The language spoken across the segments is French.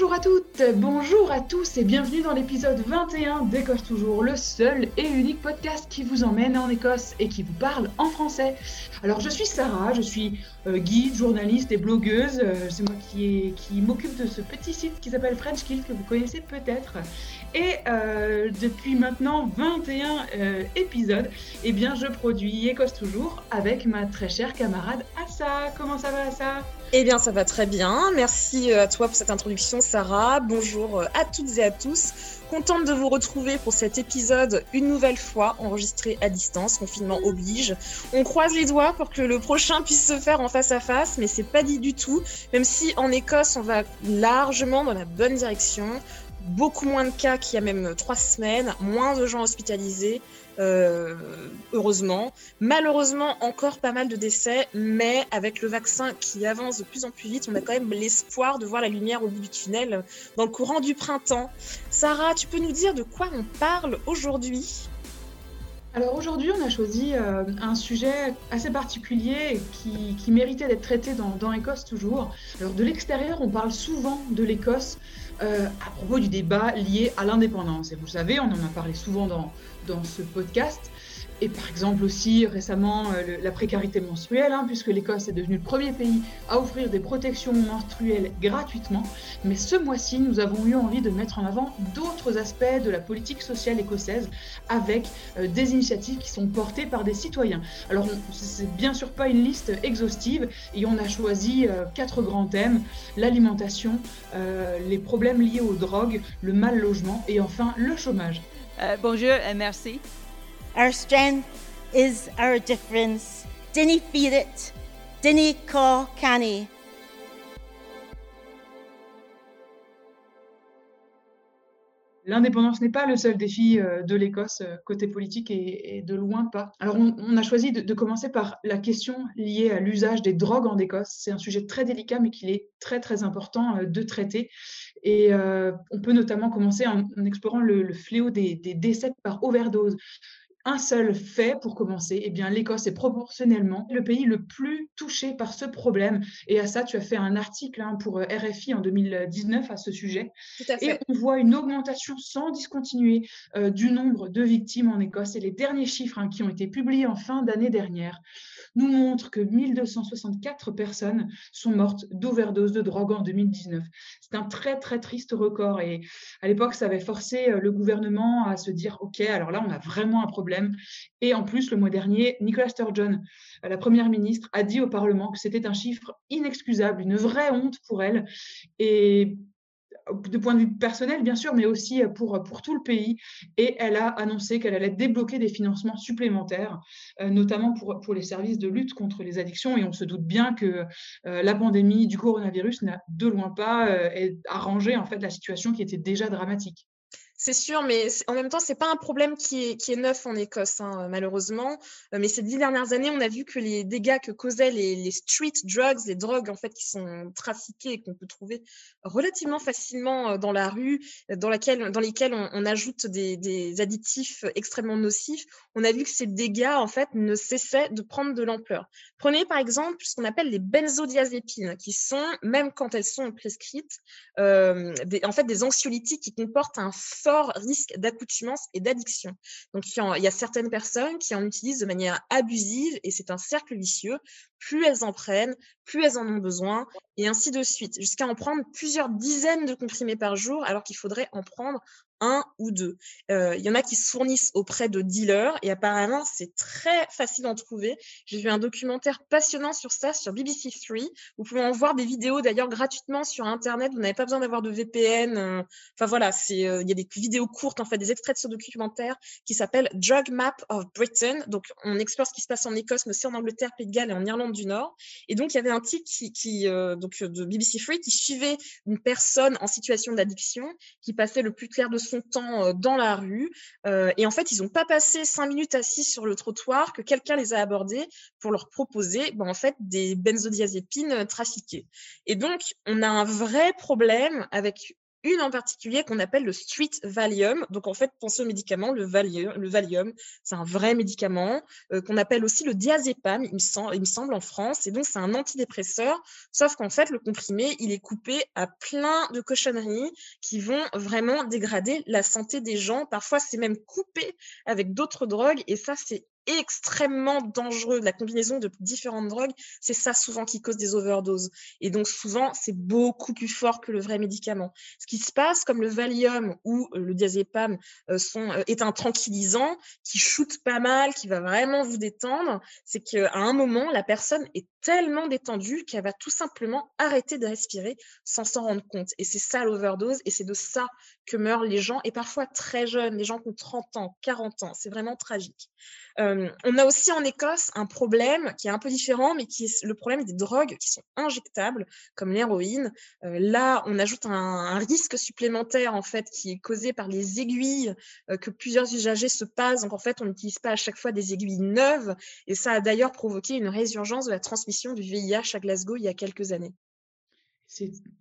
Bonjour à toutes, bonjour à tous et bienvenue dans l'épisode 21 d'Écosse Toujours, le seul et unique podcast qui vous emmène en Écosse et qui vous parle en français. Alors je suis Sarah, je suis euh, guide, journaliste et blogueuse. Euh, c'est moi qui, m'occupe de ce petit site qui s'appelle French Kill que vous connaissez peut-être. Et euh, depuis maintenant 21 épisodes, eh bien je produis Écosse Toujours avec ma très chère camarade Assa. Comment ça va Assa? Eh bien, ça va très bien. Merci à toi pour cette introduction, Sarah. Bonjour à toutes et à tous. Contente de vous retrouver pour cet épisode une nouvelle fois enregistré à distance, confinement oblige. On croise les doigts pour que le prochain puisse se faire en face à face, mais c'est pas dit du tout. Même si en Écosse, on va largement dans la bonne direction beaucoup moins de cas qu'il y a même trois semaines, moins de gens hospitalisés, euh, heureusement. Malheureusement, encore pas mal de décès, mais avec le vaccin qui avance de plus en plus vite, on a quand même l'espoir de voir la lumière au bout du tunnel dans le courant du printemps. Sarah, tu peux nous dire de quoi on parle aujourd'hui? Alors aujourd'hui, on a choisi euh, un sujet assez particulier qui, méritait d'être traité dans, dans Écosse toujours. Alors de l'extérieur, on parle souvent de l'Écosse euh, à propos du débat lié à l'indépendance. Et vous savez, on en a parlé souvent dans, dans ce podcast. Et par exemple aussi récemment euh, la précarité menstruelle, hein, puisque l'Écosse est devenue le premier pays à offrir des protections menstruelles gratuitement. Mais ce mois-ci, nous avons eu envie de mettre en avant d'autres aspects de la politique sociale écossaise avec euh, des initiatives qui sont portées par des citoyens. Alors c'est bien sûr pas une liste exhaustive et on a choisi euh, quatre grands thèmes l'alimentation, les problèmes liés aux drogues, le mal logement et enfin le chômage. bonjour et merci. Our strength is our difference. Dinny feed it, dinny call canny? L'indépendance n'est pas le seul défi euh, de l'Écosse euh, côté politique et, de loin pas. Alors on, a choisi de, commencer par la question liée à l'usage des drogues en Écosse. C'est un sujet très délicat mais qu'il est très très important euh, de traiter. Et on peut notamment commencer en, explorant le, fléau des, décès par overdose un seul fait pour commencer, eh bien l'Écosse est proportionnellement le pays le plus touché par ce problème. Et à ça, tu as fait un article hein, pour euh, RFI en 2019 à ce sujet. Et on voit une augmentation sans discontinuer euh, du nombre de victimes en Écosse. Et les derniers chiffres hein, qui ont été publiés en fin d'année dernière nous montrent que 1264 personnes sont mortes d'overdose de drogue en 2019. C'est un très très triste record. Et à l'époque, ça avait forcé euh, le gouvernement à se dire, OK, alors là, on a vraiment un problème et en plus, le mois dernier, Nicola Sturgeon, la première ministre, a dit au Parlement que c'était un chiffre inexcusable, une vraie honte pour elle. Et de point de vue personnel, bien sûr, mais aussi pour, pour tout le pays. Et elle a annoncé qu'elle allait débloquer des financements supplémentaires, euh, notamment pour, pour les services de lutte contre les addictions. Et on se doute bien que euh, la pandémie du coronavirus n'a de loin pas euh, arrangé en fait la situation qui était déjà dramatique. C'est sûr, mais en même temps, c'est pas un problème qui est, qui est neuf en Écosse, hein, malheureusement. Euh, mais ces dix dernières années, on a vu que les dégâts que causaient les, street drugs, les drogues en fait qui sont trafiquées et qu'on peut trouver relativement facilement euh, dans la rue, dans, laquelle, dans lesquelles on, ajoute des, additifs extrêmement nocifs, on a vu que ces dégâts en fait ne cessaient de prendre de l'ampleur. Prenez par exemple ce qu'on appelle les benzodiazépines, qui sont, même quand elles sont prescrites, euh, des, en fait des anxiolytiques qui comportent un risque d'accoutumance et d'addiction. Donc, il y, a certaines personnes qui en utilisent de manière abusive et c'est un cercle vicieux. Plus elles en prennent, plus elles en ont besoin et ainsi de suite, jusqu'à en prendre plusieurs dizaines de comprimés par jour alors qu'il faudrait en prendre un ou deux. Euh, il y en a qui se fournissent auprès de dealers et apparemment c'est très facile d'en trouver. J'ai vu un documentaire passionnant sur ça sur BBC 3. Vous pouvez en voir des vidéos d'ailleurs gratuitement sur internet. Vous n'avez pas besoin d'avoir de VPN. Euh. Enfin voilà, euh, il y a des vidéos courtes en fait, des extraits de ce documentaire qui s'appelle Drug Map of Britain. Donc on explore ce qui se passe en Écosse, mais aussi en Angleterre, Pays de Galles et en Irlande du Nord. Et donc il y avait un type qui, donc de BBC 3 qui suivait une personne en situation d'addiction qui passait le plus clair de son temps dans la rue. et en fait, ils n'ont pas passé cinq minutes assis sur le trottoir que quelqu'un les a abordés pour leur proposer ben, en fait, des benzodiazépines trafiquées. Et donc, on a un vrai problème avec une en particulier qu'on appelle le Street Valium. Donc en fait, pensez au médicament, le Valium, le Valium c'est un vrai médicament euh, qu'on appelle aussi le diazépam, il me, il me semble en France. Et donc c'est un antidépresseur, sauf qu'en fait le comprimé, il est coupé à plein de cochonneries qui vont vraiment dégrader la santé des gens. Parfois c'est même coupé avec d'autres drogues et ça c'est extrêmement dangereux. La combinaison de différentes drogues, c'est ça souvent qui cause des overdoses. Et donc souvent, c'est beaucoup plus fort que le vrai médicament. Ce qui se passe, comme le Valium ou euh, le diazépam euh, sont, euh, est un tranquillisant qui shoot pas mal, qui va vraiment vous détendre, c'est qu'à un moment, la personne est tellement détendue qu'elle va tout simplement arrêter de respirer sans s'en rendre compte. Et c'est ça l'overdose, et c'est de ça que meurent les gens, et parfois très jeunes, les gens qui ont 30 ans, 40 ans. C'est vraiment tragique on a aussi en Écosse un problème qui est un peu différent, mais qui est le problème des drogues qui sont injectables, comme l'héroïne. là, on ajoute un, risque supplémentaire en fait qui est causé par les aiguilles que plusieurs usagers se passent. Donc en fait, on n'utilise pas à chaque fois des aiguilles neuves, et ça a d'ailleurs provoqué une résurgence de la transmission du VIH à Glasgow il y a quelques années.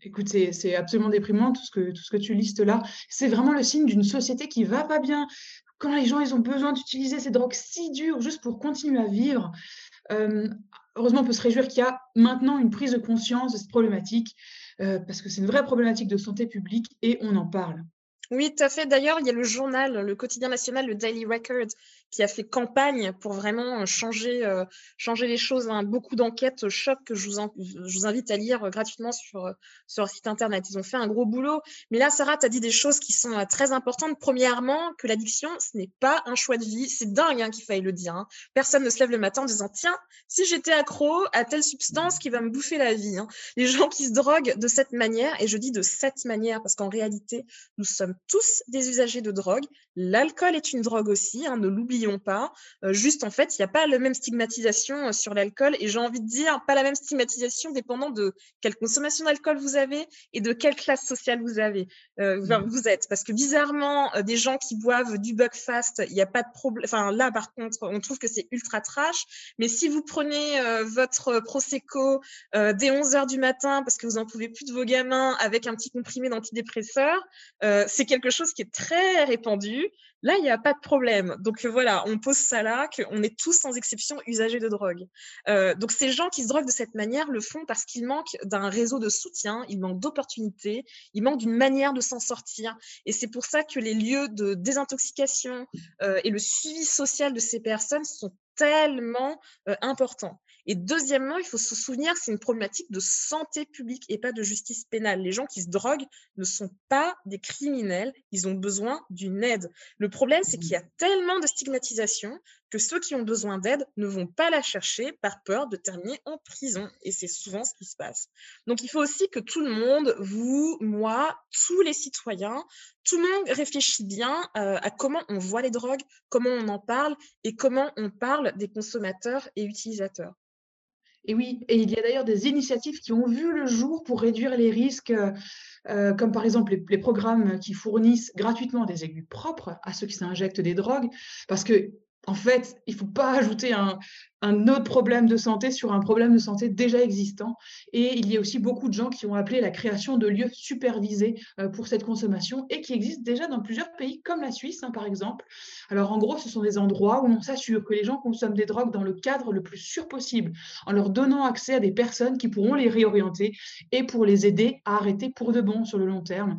Écoute, c'est absolument déprimant tout ce que, tout ce que tu listes là. C'est vraiment le signe d'une société qui va pas bien quand les gens ils ont besoin d'utiliser ces drogues si dures juste pour continuer à vivre, heureusement, on peut se réjouir qu'il y a maintenant une prise de conscience de cette problématique, parce que c'est une vraie problématique de santé publique et on en parle. Oui, tout à fait. D'ailleurs, il y a le journal, le quotidien national, le Daily Record, qui a fait campagne pour vraiment changer, changer les choses. Hein. Beaucoup d'enquêtes choc que je vous, invite à lire gratuitement sur, sur leur site internet. Ils ont fait un gros boulot. Mais là, Sarah, tu as dit des choses qui sont très importantes. Premièrement, que l'addiction, ce n'est pas un choix de vie. C'est dingue hein, qu'il faille le dire. Hein. Personne ne se lève le matin en disant Tiens, si j'étais accro à telle substance qui va me bouffer la vie. Les gens qui se droguent de cette manière, et je dis de cette manière parce qu'en réalité, nous sommes tous des usagers de drogue. L'alcool est une drogue aussi, ne l'oubliez pas. Euh, juste, en fait, il n'y a pas la même stigmatisation euh, sur l'alcool. Et j'ai envie de dire, pas la même stigmatisation dépendant de quelle consommation d'alcool vous avez et de quelle classe sociale vous avez. Euh, mmh. vous êtes. Parce que bizarrement, des gens qui boivent du Buckfast, il n'y a pas de problème. Enfin, là, par contre, on trouve que c'est ultra trash. Mais si vous prenez votre Prosecco dès 11 h du matin parce que vous n'en pouvez plus de vos gamins avec un petit comprimé d'antidépresseur, c'est quelque chose qui est très répandu. Là, il n'y a pas de problème. Donc voilà, on pose ça là, qu'on est tous sans exception usagers de drogue. Euh, donc ces gens qui se droguent de cette manière le font parce qu'ils manquent d'un réseau de soutien, ils manquent d'opportunités, ils manquent d'une manière de s'en sortir. Et c'est pour ça que les lieux de désintoxication euh, et le suivi social de ces personnes sont tellement euh, importants. Et deuxièmement, il faut se souvenir que c'est une problématique de santé publique et pas de justice pénale. Les gens qui se droguent ne sont pas des criminels, ils ont besoin d'une aide. Le problème, c'est qu'il y a mmh. tellement de stigmatisation que ceux qui ont besoin d'aide ne vont pas la chercher par peur de terminer en prison. Et c'est souvent ce qui se passe. Donc il faut aussi que tout le monde, vous, moi, tous les citoyens, tout le monde réfléchit bien euh, à comment on voit les drogues, comment on en parle et comment on parle des consommateurs et utilisateurs. Et oui, et il y a d'ailleurs des initiatives qui ont vu le jour pour réduire les risques, euh, comme par exemple les, programmes qui fournissent gratuitement des aiguilles propres à ceux qui s'injectent des drogues, parce que en fait, il ne faut pas ajouter un, autre problème de santé sur un problème de santé déjà existant. Et il y a aussi beaucoup de gens qui ont appelé la création de lieux supervisés euh, pour cette consommation et qui existent déjà dans plusieurs pays, comme la Suisse, hein, par exemple. Alors, en gros, ce sont des endroits où on s'assure que les gens consomment des drogues dans le cadre le plus sûr possible, en leur donnant accès à des personnes qui pourront les réorienter et pour les aider à arrêter pour de bon sur le long terme.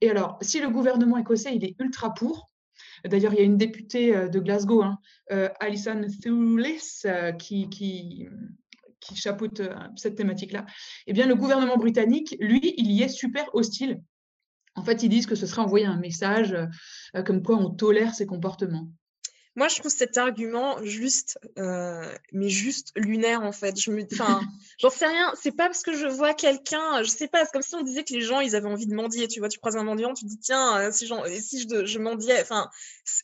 Et alors, si le gouvernement écossais, il est ultra pour, D'ailleurs, il y a une députée euh, de Glasgow, hein, euh, Alison Thulis, euh, qui chapeaute cette thématique-là. Eh bien, le gouvernement britannique, lui, il y est super hostile. En fait, ils disent que ce serait envoyer un message comme quoi on tolère ces comportements. Moi, je trouve cet argument juste, euh, mais juste lunaire en fait. Je me, enfin, j'en sais rien. C'est pas parce que je vois quelqu'un, je sais pas. C'est comme si on disait que les gens, ils avaient envie de mendier. Tu vois, tu croises un mendiant, tu dis tiens, euh, si, si je, je mendiais. Enfin,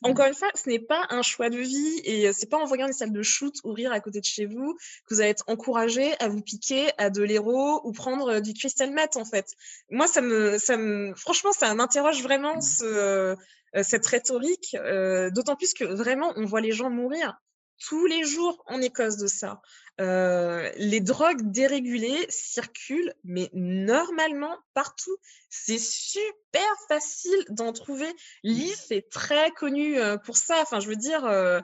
encore une fois, ce n'est pas un choix de vie et euh, c'est pas en voyant une salle de shoot ouvrir à côté de chez vous que vous allez être encouragé à vous piquer à de l'héros ou prendre du crystal meth en fait. Moi, ça me, ça me, franchement, ça m'interroge vraiment ce euh, cette rhétorique, euh, d'autant plus que vraiment, on voit les gens mourir. tous les jours en Écosse de ça. Euh, les drogues dérégulées circulent, mais normalement partout. C'est super facile d'en trouver. Lys est très connu euh, pour ça. Enfin, je veux dire, euh,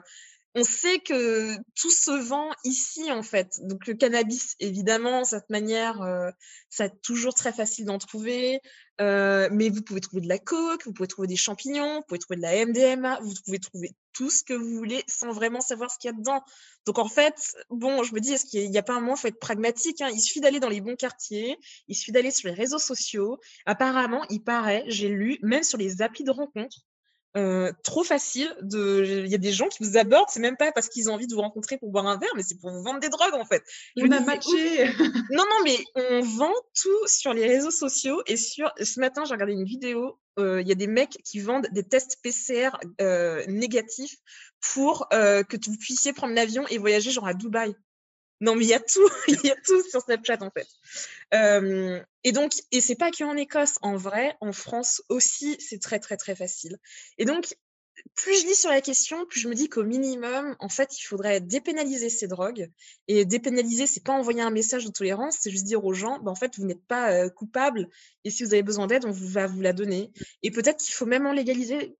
on sait que tout se vend ici, en fait. Donc, le cannabis, évidemment, cette manière, euh, c'est toujours très facile d'en trouver. Euh, mais vous pouvez trouver de la coke, vous pouvez trouver des champignons, vous pouvez trouver de la MDMA, vous pouvez trouver tout ce que vous voulez sans vraiment savoir ce qu'il y a dedans. Donc, en fait, bon, je me dis, est-ce qu'il n'y a, pas un moment, il faut être pragmatique. Hein. Il suffit d'aller dans les bons quartiers, il suffit d'aller sur les réseaux sociaux. Apparemment, il paraît, j'ai lu, même sur les applis de rencontres, euh, trop facile. De... Il y a des gens qui vous abordent, c'est même pas parce qu'ils ont envie de vous rencontrer pour boire un verre, mais c'est pour vous vendre des drogues en fait. On a matché. non, non, mais on vend tout sur les réseaux sociaux et sur. Ce matin, j'ai regardé une vidéo. Euh, il y a des mecs qui vendent des tests PCR euh, négatifs pour que vous puissiez prendre l'avion et voyager genre à Dubaï. Non, mais il y a tout, il y a tout sur Snapchat en fait. et donc, et c'est pas qu'en Écosse, en vrai, en France aussi, c'est très très très facile. Et donc, plus je lis sur la question, plus je me dis qu'au minimum, en fait, il faudrait dépénaliser ces drogues. Et dépénaliser, c'est pas envoyer un message de tolérance, c'est juste dire aux gens, bah, en fait, vous n'êtes pas coupable, et si vous avez besoin d'aide, on va vous la donner. Et peut-être qu'il faut même en légaliser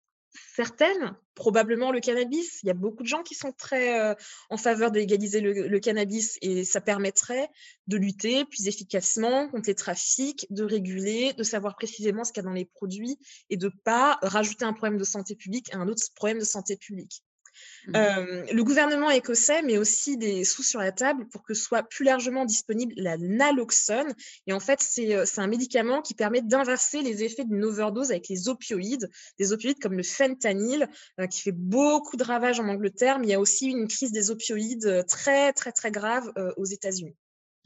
certaines, probablement le cannabis. Il y a beaucoup de gens qui sont très euh, en faveur de légaliser le, cannabis et ça permettrait de lutter plus efficacement contre les trafics, de réguler, de savoir précisément ce qu'il y a dans les produits et de ne pas rajouter un problème de santé publique à un autre problème de santé publique. Mmh. le gouvernement écossais met aussi des sous sur la table pour que soit plus largement disponible la naloxone. Et en fait, c'est un médicament qui permet d'inverser les effets d'une overdose avec les opioïdes, des opioïdes comme le fentanyl, qui fait beaucoup de ravages en Angleterre, mais il y a aussi une crise des opioïdes très, très, très grave aux États-Unis.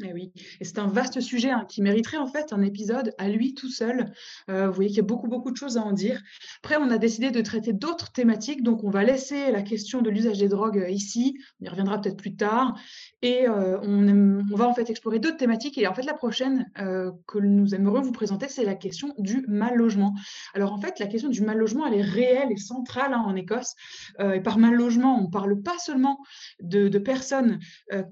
Eh oui, et c'est un vaste sujet hein, qui mériterait en fait un épisode à lui tout seul. Euh, vous voyez qu'il y a beaucoup, beaucoup de choses à en dire. Après, on a décidé de traiter d'autres thématiques, donc on va laisser la question de l'usage des drogues euh, ici, on y reviendra peut-être plus tard, et euh, on, on, va en fait explorer d'autres thématiques. Et en fait, la prochaine que nous aimerions vous présenter, c'est la question du mal logement. Alors en fait, la question du mal logement, elle est réelle et centrale hein, en Écosse. et par mal logement, on ne parle pas seulement de, de personnes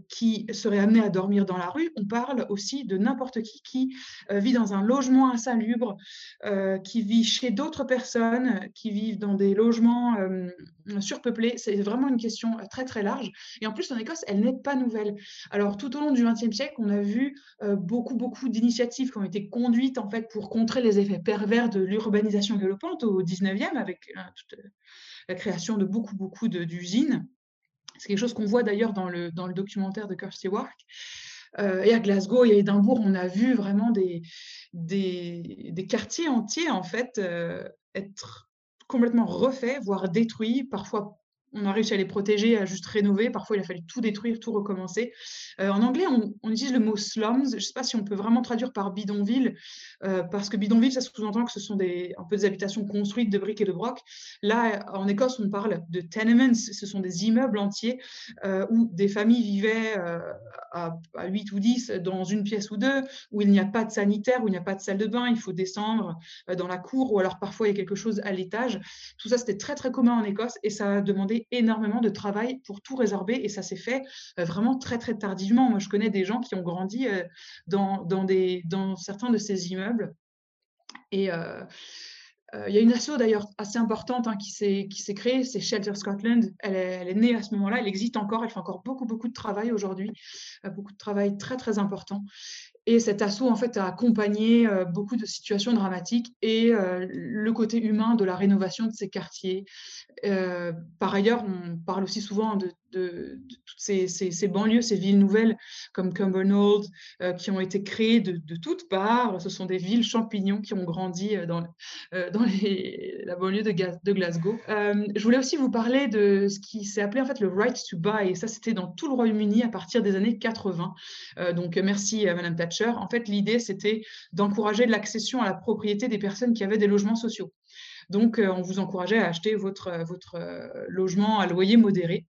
qui seraient amenées à dormir dans la on parle aussi de n'importe qui qui euh, vit dans un logement insalubre, euh, qui vit chez d'autres personnes, qui vivent dans des logements euh, surpeuplés. C'est vraiment une question très très large. Et en plus, en Écosse, elle n'est pas nouvelle. Alors, tout au long du XXe siècle, on a vu beaucoup beaucoup d'initiatives qui ont été conduites en fait pour contrer les effets pervers de l'urbanisation galopante au XIXe avec la création de beaucoup beaucoup d'usines. C'est quelque chose qu'on voit d'ailleurs dans le, dans le documentaire de Kirsty Wark. Euh, et à Glasgow et à Édimbourg, on a vu vraiment des, quartiers entiers en fait euh, être complètement refaits, voire détruits, parfois on a réussi à les protéger, à juste rénover. Parfois, il a fallu tout détruire, tout recommencer. Euh, en anglais, on, utilise le mot slums. Je ne sais pas si on peut vraiment traduire par bidonville, euh, parce que bidonville, ça sous-entend que ce sont des, un peu des habitations construites de briques et de brocs. Là, en Écosse, on parle de tenements. Ce sont des immeubles entiers euh, où des familles vivaient à, à, 8 ou 10 dans une pièce ou deux, où il n'y a pas de sanitaire, où il n'y a pas de salle de bain. Il faut descendre dans la cour, ou alors parfois il y a quelque chose à l'étage. Tout ça, c'était très, très commun en Écosse et ça a demandé énormément de travail pour tout résorber et ça s'est fait euh, vraiment très très tardivement. Moi, je connais des gens qui ont grandi euh, dans, dans, certains de ces immeubles et euh, il y a une asso d'ailleurs assez importante hein, qui s'est créée, c'est Shelter Scotland. Elle est, elle est, née à ce moment-là, elle existe encore, elle fait encore beaucoup, beaucoup de travail aujourd'hui, beaucoup de travail très, très important. Et cet assaut, a accompagné beaucoup de situations dramatiques et le côté humain de la rénovation de ces quartiers. par ailleurs, on parle aussi souvent de de, toutes ces, banlieues, ces villes nouvelles comme Cumbernauld, euh, qui ont été créées de, toutes parts. Ce sont des villes champignons qui ont grandi euh, dans, euh, la banlieue de, de Glasgow. je voulais aussi vous parler de ce qui s'est appelé en fait le right to buy. Et ça, c'était dans tout le Royaume-Uni à partir des années 80. donc, merci à Madame Thatcher. En fait, l'idée, c'était d'encourager l'accession à la propriété des personnes qui avaient des logements sociaux. Donc, on vous encourageait à acheter votre, votre logement à loyer modéré.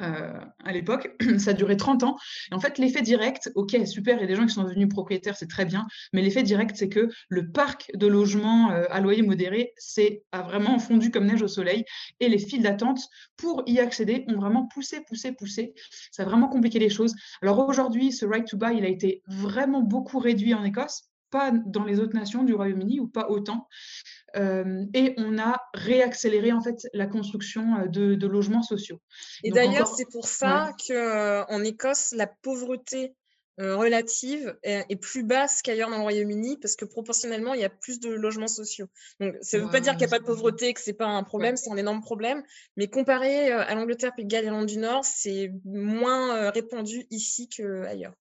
Euh, à l'époque. Ça duré 30 ans. Et en fait, l'effet direct, ok, super, il y a des gens qui sont devenus propriétaires, c'est très bien. Mais l'effet direct, c'est que le parc de logements euh, à loyer modéré c'est, a vraiment fondu comme neige au soleil. Et les files d'attente pour y accéder ont vraiment poussé, poussé, poussé. Ça a vraiment compliqué les choses. Alors aujourd'hui, ce right to buy, il a été vraiment beaucoup réduit en Écosse pas dans les autres nations du Royaume-Uni ou pas autant. Euh, et on a réaccéléré en fait la construction euh, de, logements sociaux. Et d'ailleurs, c'est pour ça qu'en euh, Écosse, la pauvreté relative est, plus basse qu'ailleurs dans le Royaume-Uni parce que proportionnellement, il y a plus de logements sociaux. Donc, ça ne veut pas dire qu'il n'y a pas de pauvreté, que ce n'est pas un problème, c'est un énorme problème. Mais comparé à l'Angleterre, Pays de Galles et l'Irlande du Nord, c'est moins répandu ici qu'ailleurs.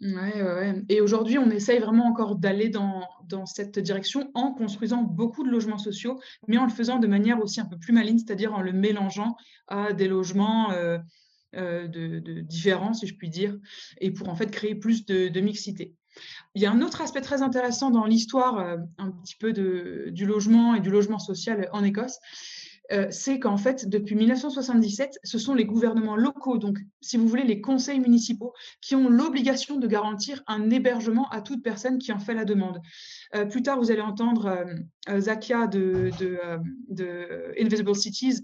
Ouais, ouais, Et aujourd'hui, on essaye vraiment encore d'aller dans, dans cette direction en construisant beaucoup de logements sociaux, mais en le faisant de manière aussi un peu plus maligne, c'est-à-dire en le mélangeant à des logements euh, euh, de, de différents, si je puis dire, et pour en fait créer plus de, de mixité. Il y a un autre aspect très intéressant dans l'histoire euh, un petit peu de, du logement et du logement social en Écosse, euh, c'est qu'en fait, depuis 1977, ce sont les gouvernements locaux, donc si vous voulez, les conseils municipaux, qui ont l'obligation de garantir un hébergement à toute personne qui en fait la demande. Euh, plus tard, vous allez entendre euh, Zakia de, de, Invisible Cities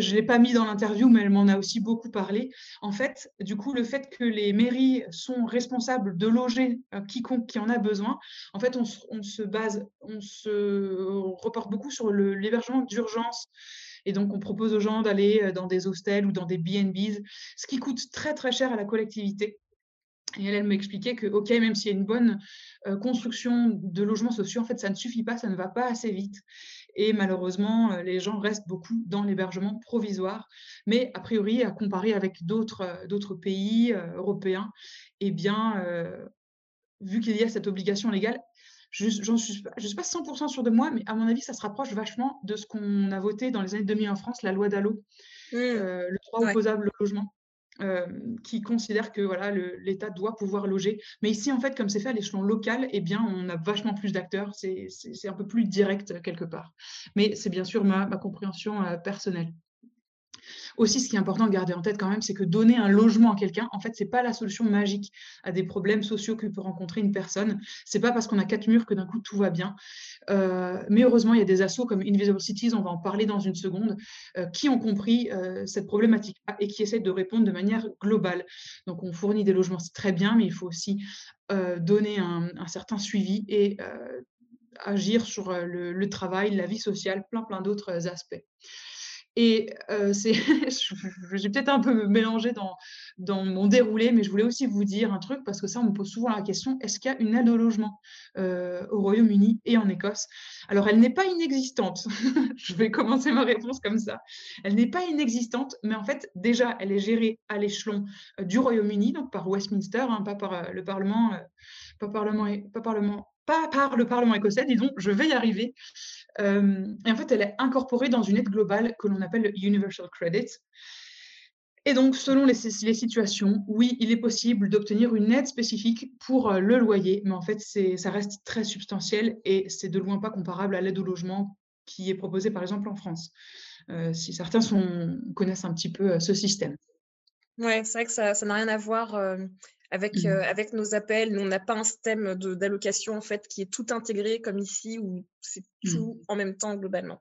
je ne l'ai pas mis dans l'interview, mais elle m'en a aussi beaucoup parlé. En fait, du coup, le fait que les mairies sont responsables de loger euh, quiconque qui en a besoin, en fait, on, se base, on se reporte beaucoup sur l'hébergement d'urgence. Et donc, on propose aux gens d'aller euh, dans des hostels ou dans des BNBs, ce qui coûte très, très cher à la collectivité. Et elle, elle m'expliquait que, OK, même s'il y a une bonne euh, construction de logements sociaux, en fait, ça ne suffit pas, ça ne va pas assez vite. Et malheureusement, euh, les gens restent beaucoup dans l'hébergement provisoire. Mais a priori, à comparer avec d'autres euh, pays européens, eh bien, vu qu'il y a cette obligation légale, je ne suis, pas 100% sûr de moi, mais à mon avis, ça se rapproche vachement de ce qu'on a voté dans les années 2000 en France, la loi Dallot, mmh. le droit opposable au logement. Euh, qui considère que voilà, l'État doit pouvoir loger. Mais ici, en fait, comme c'est fait à l'échelon local, eh bien, on a vachement plus d'acteurs. C'est un peu plus direct quelque part. Mais c'est bien sûr ma, compréhension euh, personnelle. Aussi, ce qui est important de garder en tête quand même, c'est que donner un logement à quelqu'un, en fait, c'est pas la solution magique à des problèmes sociaux que peut rencontrer une personne. C'est pas parce qu'on a quatre murs que d'un coup tout va bien. Euh, mais heureusement, il y a des assos comme Invisible Cities, on va en parler dans une seconde, euh, qui ont compris euh, cette problématique et qui essaient de répondre de manière globale. Donc, on fournit des logements, c'est très bien, mais il faut aussi donner un, certain suivi et agir sur le, le, travail, la vie sociale, plein plein d'autres aspects. Et c'est, j'ai peut-être un peu mélangé dans, mon déroulé, mais je voulais aussi vous dire un truc, parce que ça, on me pose souvent la question, est-ce qu'il y a une aide au logement au Royaume-Uni et en Écosse? Alors, elle n'est pas inexistante. je vais commencer ma réponse comme ça. Elle n'est pas inexistante, mais en fait, déjà, elle est gérée à l'échelon du Royaume-Uni, donc par Westminster, hein, pas par le Parlement, Parlement pas par le Parlement écossais, disons, je vais y arriver. Euh, et en fait, elle est incorporée dans une aide globale que l'on appelle le Universal Credit. Et donc, selon les, situations, oui, il est possible d'obtenir une aide spécifique pour euh, le loyer, mais en fait, ça reste très substantiel et c'est de loin pas comparable à l'aide au logement qui est proposée, par exemple, en France, euh, si certains connaissent un petit peu ce système. Oui, c'est vrai que ça n'a rien à voir avec, mmh. avec nos appels. Nous, on n'a pas un système d'allocation en fait qui est tout intégré comme ici où c'est mmh. tout en même temps globalement.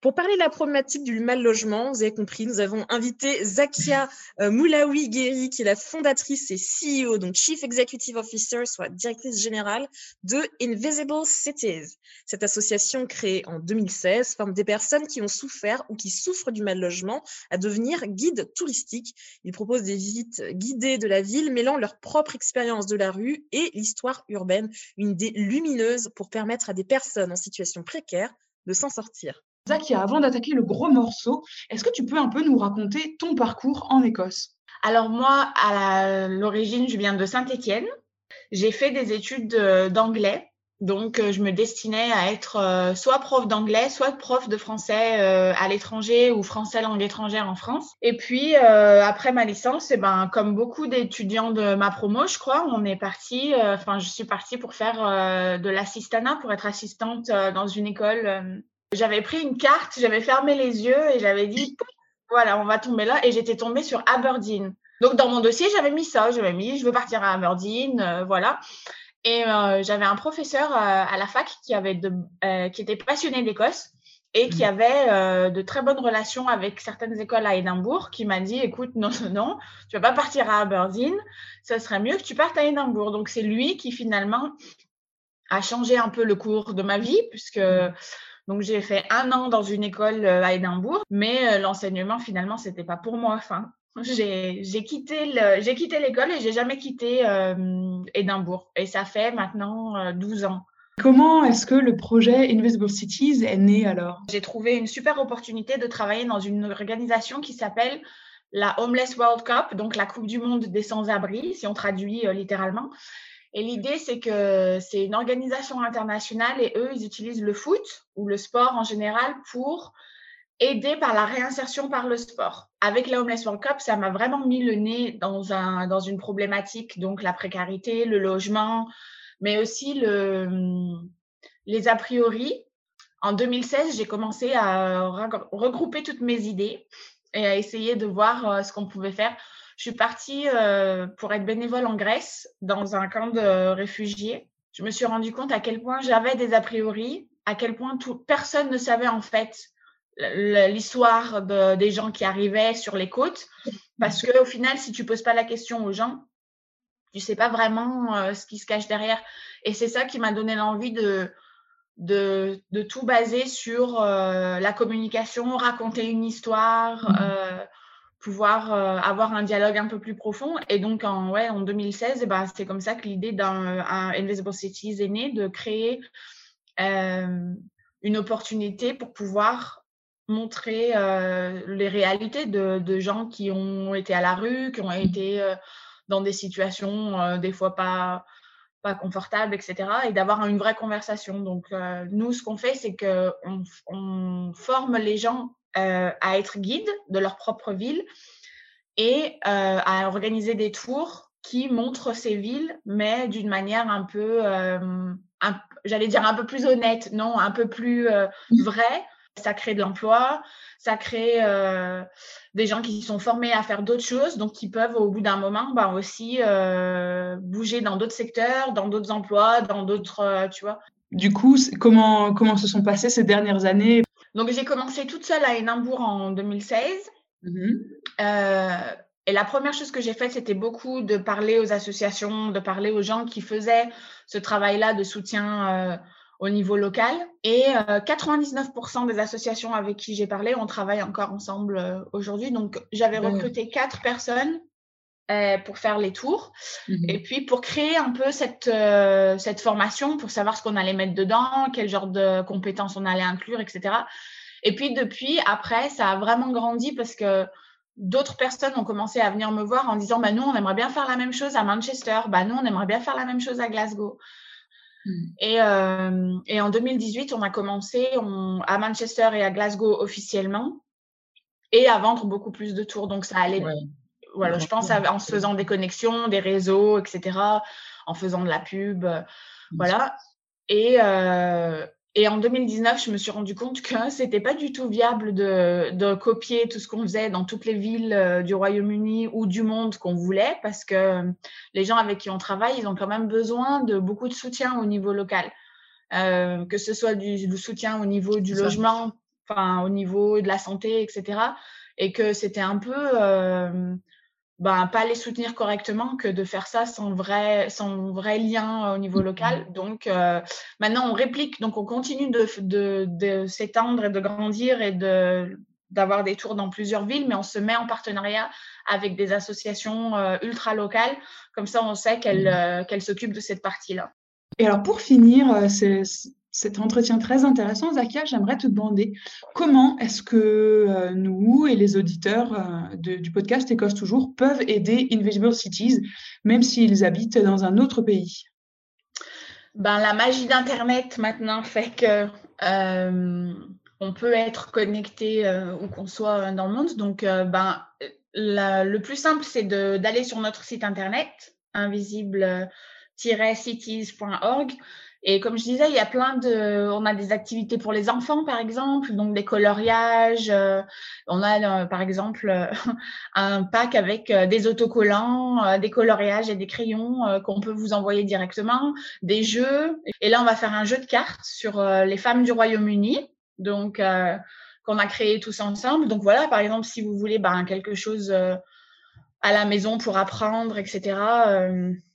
Pour parler de la problématique du mal logement, vous avez compris, nous avons invité Zakia euh, Moulaoui Guéry, qui est la fondatrice et CEO, donc Chief Executive Officer, soit directrice générale de Invisible Cities. Cette association créée en 2016 forme des personnes qui ont souffert ou qui souffrent du mal logement à devenir guides touristiques. Ils proposent des visites guidées de la ville, mêlant leur propre expérience de la rue et l'histoire urbaine, une idée lumineuse pour permettre à des personnes en situation précaire de s'en sortir. Avant d'attaquer le gros morceau, est-ce que tu peux un peu nous raconter ton parcours en Écosse? Alors moi, à l'origine, je viens de Saint-Étienne. J'ai fait des études d'anglais. Donc, euh, je me destinais à être euh, soit prof d'anglais, soit prof de français euh, à l'étranger ou français langue étrangère en France. Et puis, après ma licence, eh ben, comme beaucoup d'étudiants de ma promo, je crois, on est parti, enfin, je suis partie pour faire de l'assistanat, pour être assistante dans une école j'avais pris une carte, j'avais fermé les yeux et j'avais dit Voilà, on va tomber là. Et j'étais tombée sur Aberdeen. Donc, dans mon dossier, j'avais mis ça. J'avais mis, je veux partir à Aberdeen, euh, voilà. Et euh, j'avais un professeur à la fac qui, avait de, qui était passionné d'Écosse et qui mmh. avait de très bonnes relations avec certaines écoles à Édimbourg, qui m'a dit, écoute, non, non, non, tu vas pas partir à Aberdeen, ça serait mieux que tu partes à Édimbourg. Donc, c'est lui qui finalement a changé un peu le cours de ma vie, puisque mmh. Donc j'ai fait un an dans une école euh, à Édimbourg, mais euh, l'enseignement finalement c'était pas pour moi. Enfin, j'ai quitté j'ai quitté l'école et j'ai jamais quitté euh, Édimbourg. Et ça fait maintenant 12 ans. Comment est-ce que le projet Invisible Cities est né alors? J'ai trouvé une super opportunité de travailler dans une organisation qui s'appelle la Homeless World Cup, donc la Coupe du Monde des sans-abri, si on traduit littéralement. Et l'idée, c'est que c'est une organisation internationale et eux, ils utilisent le foot ou le sport en général pour aider par la réinsertion par le sport. Avec la Homeless World Cup, ça m'a vraiment mis le nez dans, un, dans une problématique, donc la précarité, le logement, mais aussi le, les a priori. En 2016, j'ai commencé à regrouper toutes mes idées et à essayer de voir euh, ce qu'on pouvait faire je suis partie euh, pour être bénévole en Grèce dans un camp de réfugiés. Je me suis rendu compte à quel point j'avais des a priori, à quel point tout, personne ne savait en fait l'histoire de, des gens qui arrivaient sur les côtes. Parce que au final, si tu poses pas la question aux gens, tu sais pas vraiment euh, ce qui se cache derrière. Et c'est ça qui m'a donné l'envie de, de, de, tout baser sur euh, la communication, raconter une histoire, mmh pouvoir euh, avoir un dialogue un peu plus profond. Et donc, en, ouais, en 2016, eh ben, c'est comme ça que l'idée d'un Invisible Cities est née, de créer euh, une opportunité pour pouvoir montrer euh, les réalités de, de, gens qui ont été à la rue, qui ont été dans des situations des fois pas pas confortables, etc. Et d'avoir une vraie conversation. Donc, nous, ce qu'on fait, c'est qu'on on forme les gens à être guide de leur propre ville et euh, à organiser des tours qui montrent ces villes, mais d'une manière un peu, euh, j'allais dire un peu plus honnête, non, un peu plus mmh. vraie. Ça crée de l'emploi, ça crée des gens qui sont formés à faire d'autres choses, donc qui peuvent au bout d'un moment bah, aussi bouger dans d'autres secteurs, dans d'autres emplois, dans d'autres, tu vois. Du coup, comment, comment se sont passées ces dernières années donc, j'ai commencé toute seule à Édimbourg en 2016. Mmh euh, et la première chose que j'ai faite, c'était beaucoup de parler aux associations, de parler aux gens qui faisaient ce travail-là de soutien euh, au niveau local. Et 99% euh, des associations avec qui j'ai parlé, on travaille encore ensemble aujourd'hui. Donc, j'avais recruté quatre personnes pour faire les tours. Mmh et puis pour créer un peu cette, cette formation, pour savoir ce qu'on allait mettre dedans, quel genre de compétences on allait inclure, etc. Et puis depuis, après, ça a vraiment grandi parce que d'autres personnes ont commencé à venir me voir en disant, bah, nous, on aimerait bien faire la même chose à Manchester, bah, nous, on aimerait bien faire la même chose à Glasgow. Mmh. Et, et, en 2018, on a commencé on, à Manchester et à Glasgow officiellement et à vendre beaucoup plus de tours. Donc ça allait voilà, je pense en se faisant des connexions, des réseaux, etc., en faisant de la pub, euh, voilà. Et, euh, et en 2019, je me suis rendu compte que c'était pas du tout viable de, de copier tout ce qu'on faisait dans toutes les villes euh, du Royaume-Uni ou du monde qu'on voulait, parce que les gens avec qui on travaille, ils ont quand même besoin de beaucoup de soutien au niveau local, que ce soit du, du, soutien au niveau du logement, enfin au niveau de la santé, etc. Et que c'était un peu ben, pas les soutenir correctement que de faire ça sans vrai, sans vrai lien au niveau local. Mmh. Donc euh, maintenant, on réplique, donc on continue de, de, de s'étendre et de grandir et de d'avoir des tours dans plusieurs villes, mais on se met en partenariat avec des associations euh, ultra locales. Comme ça, on sait qu'elles mmh. euh, qu'elles s'occupent de cette partie-là. Et alors, pour finir, c'est cet entretien très intéressant, Zakia, j'aimerais te demander comment est-ce que euh, nous et les auditeurs euh, du podcast Écosse Toujours peuvent aider Invisible Cities, même s'ils habitent dans un autre pays? Ben, La magie d'Internet maintenant fait que euh, on peut être connecté où qu'on soit dans le monde. Donc, ben, le plus simple, c'est d'aller sur notre site Internet, invisible-cities.org Et comme je disais, il y a plein de, on a des activités pour les enfants, par exemple, donc des coloriages. Euh, on a, euh, par exemple, un pack avec des autocollants, des coloriages et des crayons qu'on peut vous envoyer directement, des jeux. Et là, on va faire un jeu de cartes sur les femmes du Royaume-Uni, donc qu'on a créé tous ensemble. Donc voilà, par exemple, si vous voulez ben, quelque chose à la maison pour apprendre, etc.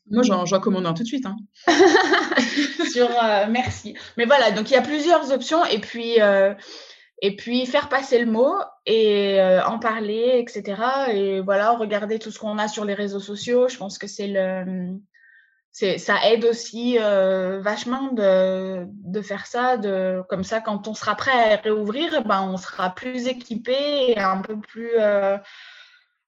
Moi, j'en commande un tout de suite. Hein. Sur, euh, merci. Mais voilà, donc il y a plusieurs options. Et puis, euh, et puis faire passer le mot et euh, en parler, etc. Et voilà, regarder tout ce qu'on a sur les réseaux sociaux. Je pense que c'est le. Ça aide aussi vachement de, de, faire ça. De, comme ça, quand on sera prêt à réouvrir, ben, on sera plus équipé et un peu plus.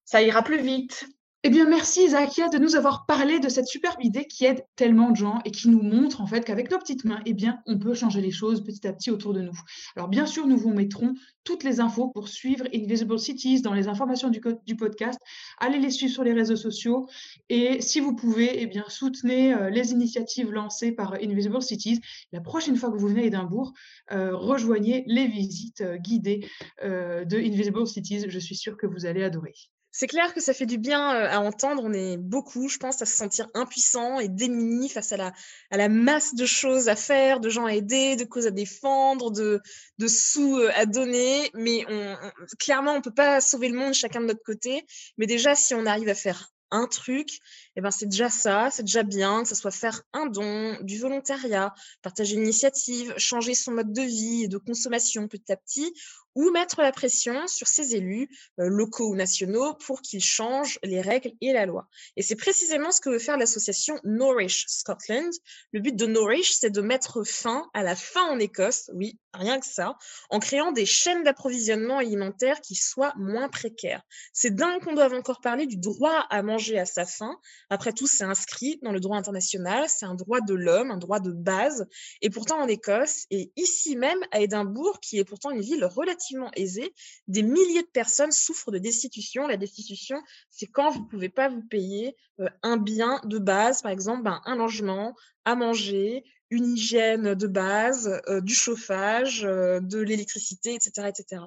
ça ira plus vite. Eh bien, merci Zakia de nous avoir parlé de cette superbe idée qui aide tellement de gens et qui nous montre en fait qu'avec nos petites mains, eh on peut changer les choses petit à petit autour de nous. Alors, bien sûr, nous vous mettrons toutes les infos pour suivre Invisible Cities dans les informations du, podcast. Allez les suivre sur les réseaux sociaux et si vous pouvez, eh soutenez euh, les initiatives lancées par Invisible Cities. La prochaine fois que vous venez à Édimbourg, euh, rejoignez les visites euh, guidées de Invisible Cities. Je suis sûre que vous allez adorer. C'est clair que ça fait du bien à entendre. On est beaucoup, je pense, à se sentir impuissant et démunis face à la, à la masse de choses à faire, de gens à aider, de causes à défendre, de, de sous à donner. Mais on, clairement, on peut pas sauver le monde chacun de notre côté. Mais déjà, si on arrive à faire un truc, eh ben c'est déjà ça, c'est déjà bien, que ce soit faire un don, du volontariat, partager une initiative, changer son mode de vie et de consommation petit à petit, ou mettre la pression sur ces élus euh, locaux ou nationaux pour qu'ils changent les règles et la loi. Et c'est précisément ce que veut faire l'association Nourish Scotland. Le but de Nourish, c'est de mettre fin à la faim en Écosse, oui, rien que ça, en créant des chaînes d'approvisionnement alimentaire qui soient moins précaires. C'est dingue qu'on doive encore parler du droit à manger à sa faim. Après tout, c'est inscrit dans le droit international, c'est un droit de l'homme, un droit de base. Et pourtant, en Écosse, et ici même à Édimbourg, qui est pourtant une ville relativement aisé, des milliers de personnes souffrent de destitution. La destitution, c'est quand vous ne pouvez pas vous payer euh, un bien de base, par exemple ben, un logement, à manger, une hygiène de base, euh, du chauffage, euh, de l'électricité, etc. etc.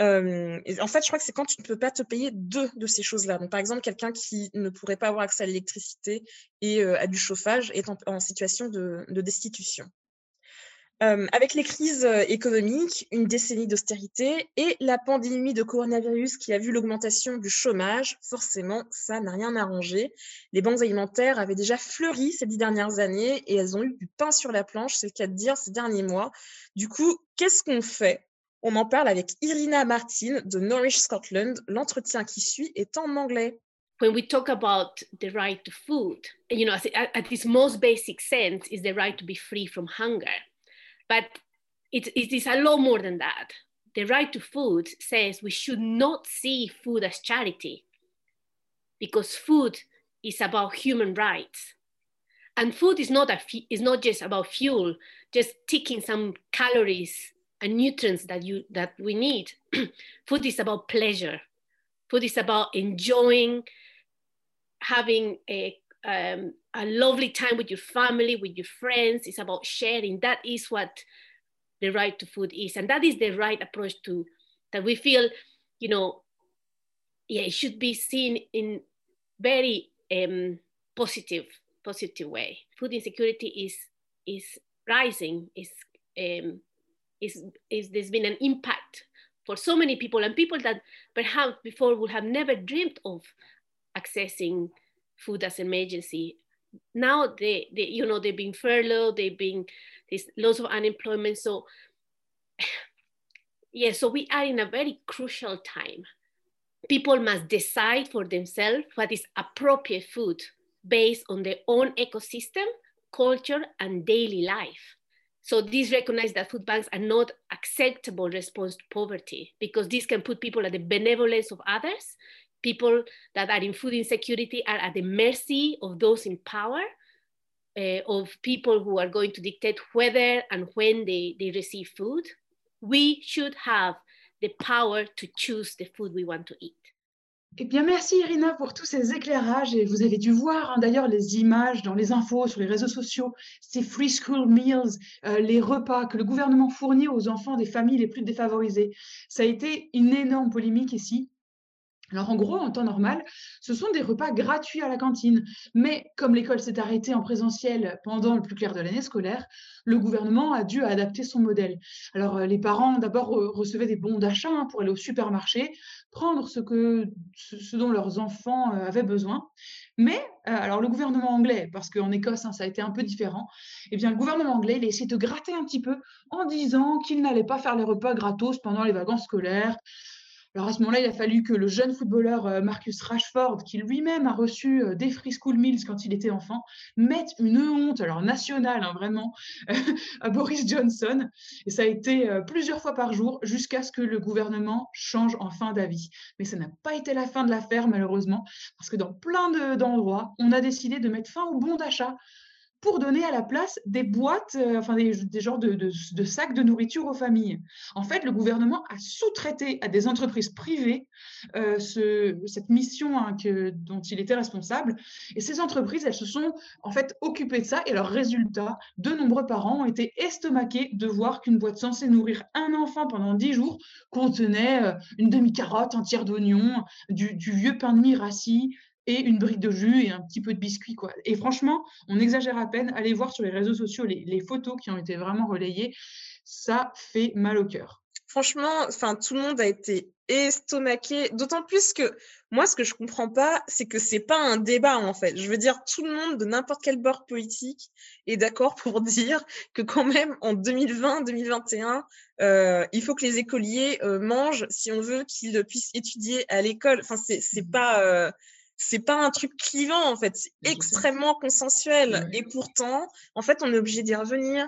en fait, je crois que c'est quand tu ne peux pas te payer deux de ces choses-là. Donc, par exemple, quelqu'un qui ne pourrait pas avoir accès à l'électricité et à du chauffage est en, situation de destitution avec les crises économiques, une décennie d'austérité et la pandémie de coronavirus qui a vu l'augmentation du chômage, forcément, ça n'a rien arrangé. Les banques alimentaires avaient déjà fleuri ces dix dernières années et elles ont eu du pain sur la planche, c'est le cas de dire, ces derniers mois. Du coup, qu'est-ce qu'on fait? On en parle avec Irina Martin de Nourish Scotland. L'entretien qui suit est en anglais. when we talk about the right to food, you know, at its most basic sense, is the right to be free from hunger. But it, it is a lot more than that. The right to food says we should not see food as charity because food is about human rights. And food is not, a, is not just about fuel, just taking some calories and nutrients that, you, that we need. food is about pleasure. Food is about enjoying having a um, a lovely time with your family, with your friends. It's about sharing. That is what the right to food is. And that is the right approach to that we feel, you know, yeah, it should be seen in very um, positive, positive way. Food insecurity is is rising, is um, is is there's been an impact for so many people and people that perhaps before would have never dreamed of accessing food as emergency. Now they, they you know, they've been furloughed, they've been, there's lots of unemployment. So yeah, so we are in a very crucial time. People must decide for themselves what is appropriate food based on their own ecosystem, culture, and daily life. So this recognize that food banks are not acceptable response to poverty because this can put people at the benevolence of others people that are in food insecurity are at the mercy of those in power, uh, of people who are going to dictate whether and when they, they receive food. We should have the power to choose the food we want to eat. Eh bien, merci Irina pour tous ces éclairages. Et vous avez dû voir hein, d'ailleurs les images dans les infos, sur les réseaux sociaux, ces free school meals, euh, les repas que le gouvernement fournit aux enfants des familles les plus défavorisées. Ça a été une énorme polémique ici. Alors en gros, en temps normal, ce sont des repas gratuits à la cantine. Mais comme l'école s'est arrêtée en présentiel pendant le plus clair de l'année scolaire, le gouvernement a dû adapter son modèle. Alors euh, les parents d'abord recevaient des bons d'achat hein, pour aller au supermarché, prendre ce, dont leurs enfants euh, avaient besoin. Mais euh, alors le gouvernement anglais, parce qu'en Écosse hein, ça a été un peu différent, eh bien le gouvernement anglais il a essayé de gratter un petit peu en disant qu'il n'allait pas faire les repas gratos pendant les vacances scolaires. Alors à ce moment-là, il a fallu que le jeune footballeur euh, Marcus Rashford, qui lui-même a reçu euh, des free school meals quand il était enfant, mette une honte, alors nationale hein, vraiment, à Boris Johnson. Et ça a été euh, plusieurs fois par jour jusqu'à ce que le gouvernement change enfin d'avis. Mais ça n'a pas été la fin de l'affaire malheureusement, parce que dans plein d'endroits, on a décidé de mettre fin au bon d'achat pour donner à la place des boîtes, euh, enfin des, genres de, sacs de nourriture aux familles. En fait, le gouvernement a sous-traité à des entreprises privées euh, cette mission hein, dont il était responsable. Et ces entreprises, elles se sont en fait occupées de ça. Et leur résultat, de nombreux parents ont été estomaqués de voir qu'une boîte censée nourrir un enfant pendant 10 jours contenait euh, une demi-carotte entière d'oignons, du, du, vieux pain de mie rassis, et une brique de jus et un petit peu de biscuit. Quoi. Et franchement, on exagère à peine. Allez voir sur les réseaux sociaux les, photos qui ont été vraiment relayées. Ça fait mal au cœur. Franchement, enfin, tout le monde a été estomaqué. D'autant plus que moi, ce que je comprends pas, c'est que c'est pas un débat en fait. Je veux dire, tout le monde de n'importe quel bord politique est d'accord pour dire que quand même en 2020-2021, euh, il faut que les écoliers euh, mangent si on veut qu'ils puissent étudier à l'école. Enfin, c'est pas euh, c'est pas un truc clivant en fait, c'est extrêmement consensuel. Et pourtant, en fait, on est obligé d'y revenir